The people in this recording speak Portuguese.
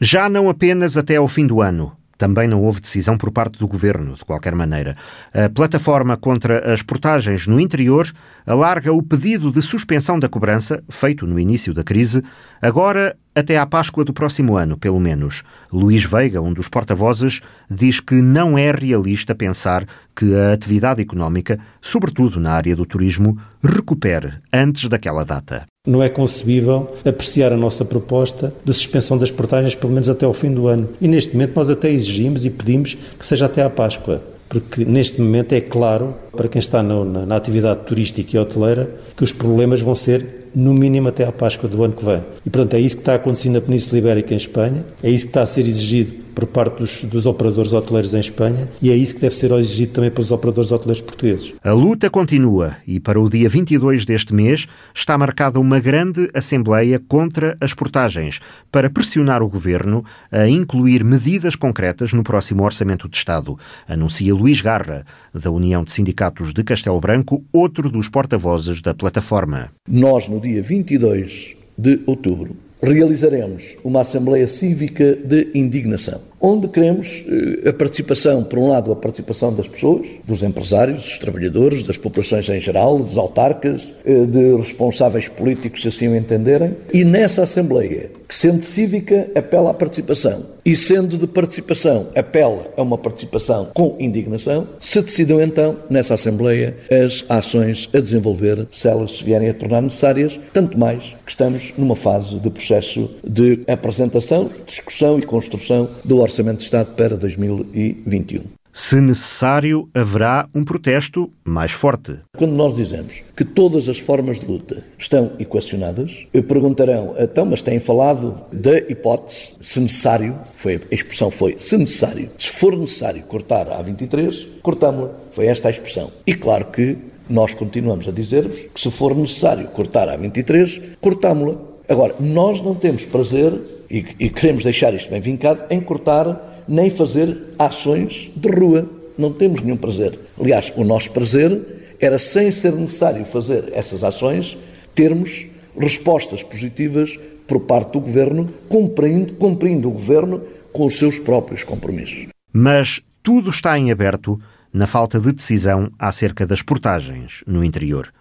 Já não apenas até ao fim do ano. Também não houve decisão por parte do governo, de qualquer maneira. A plataforma contra as portagens no interior alarga o pedido de suspensão da cobrança, feito no início da crise, agora até à Páscoa do próximo ano, pelo menos. Luís Veiga, um dos porta-vozes, diz que não é realista pensar que a atividade económica, sobretudo na área do turismo, recupere antes daquela data. Não é concebível apreciar a nossa proposta de suspensão das portagens pelo menos até ao fim do ano. E neste momento nós até exigimos e pedimos que seja até à Páscoa. Porque neste momento é claro, para quem está no, na, na atividade turística e hoteleira, que os problemas vão ser no mínimo até à Páscoa do ano que vem. E, portanto, é isso que está acontecendo na Península Ibérica em Espanha, é isso que está a ser exigido por parte dos, dos, operadores hoteleiros em Espanha e é isso que deve ser exigido também pelos operadores hoteleiros portugueses. A luta continua e para o dia 22 deste mês está marcada uma grande assembleia contra as portagens para pressionar o governo a incluir medidas concretas no próximo Orçamento de Estado, anuncia Luís Garra, da União de Sindicatos de Castelo Branco, outro dos porta-vozes da plataforma. Nós, no dia 22 de outubro, realizaremos uma Assembleia Cívica de Indignação, onde queremos eh, a participação, por um lado, a participação das pessoas, dos empresários, dos trabalhadores, das populações em geral, dos autarcas, eh, de responsáveis políticos, se assim o entenderem, e nessa Assembleia que, sendo cívica, apela à participação. E, sendo de participação, apela a uma participação com indignação, se decidam então, nessa Assembleia, as ações a desenvolver, se elas se vierem a tornar necessárias, tanto mais que estamos numa fase de processo de apresentação, discussão e construção do Orçamento de Estado para 2021. Se necessário, haverá um protesto mais forte. Quando nós dizemos que todas as formas de luta estão equacionadas, perguntarão, então, mas têm falado da hipótese, se necessário, foi, a expressão foi, se necessário, se for necessário cortar a 23, cortamos-la. Foi esta a expressão. E claro que nós continuamos a dizer-vos que se for necessário cortar a 23, cortámo-la. Agora, nós não temos prazer, e, e queremos deixar isto bem vincado, em cortar nem fazer ações de rua. Não temos nenhum prazer. Aliás, o nosso prazer era, sem ser necessário fazer essas ações, termos respostas positivas por parte do Governo, cumprindo, cumprindo o Governo com os seus próprios compromissos. Mas tudo está em aberto na falta de decisão acerca das portagens no interior.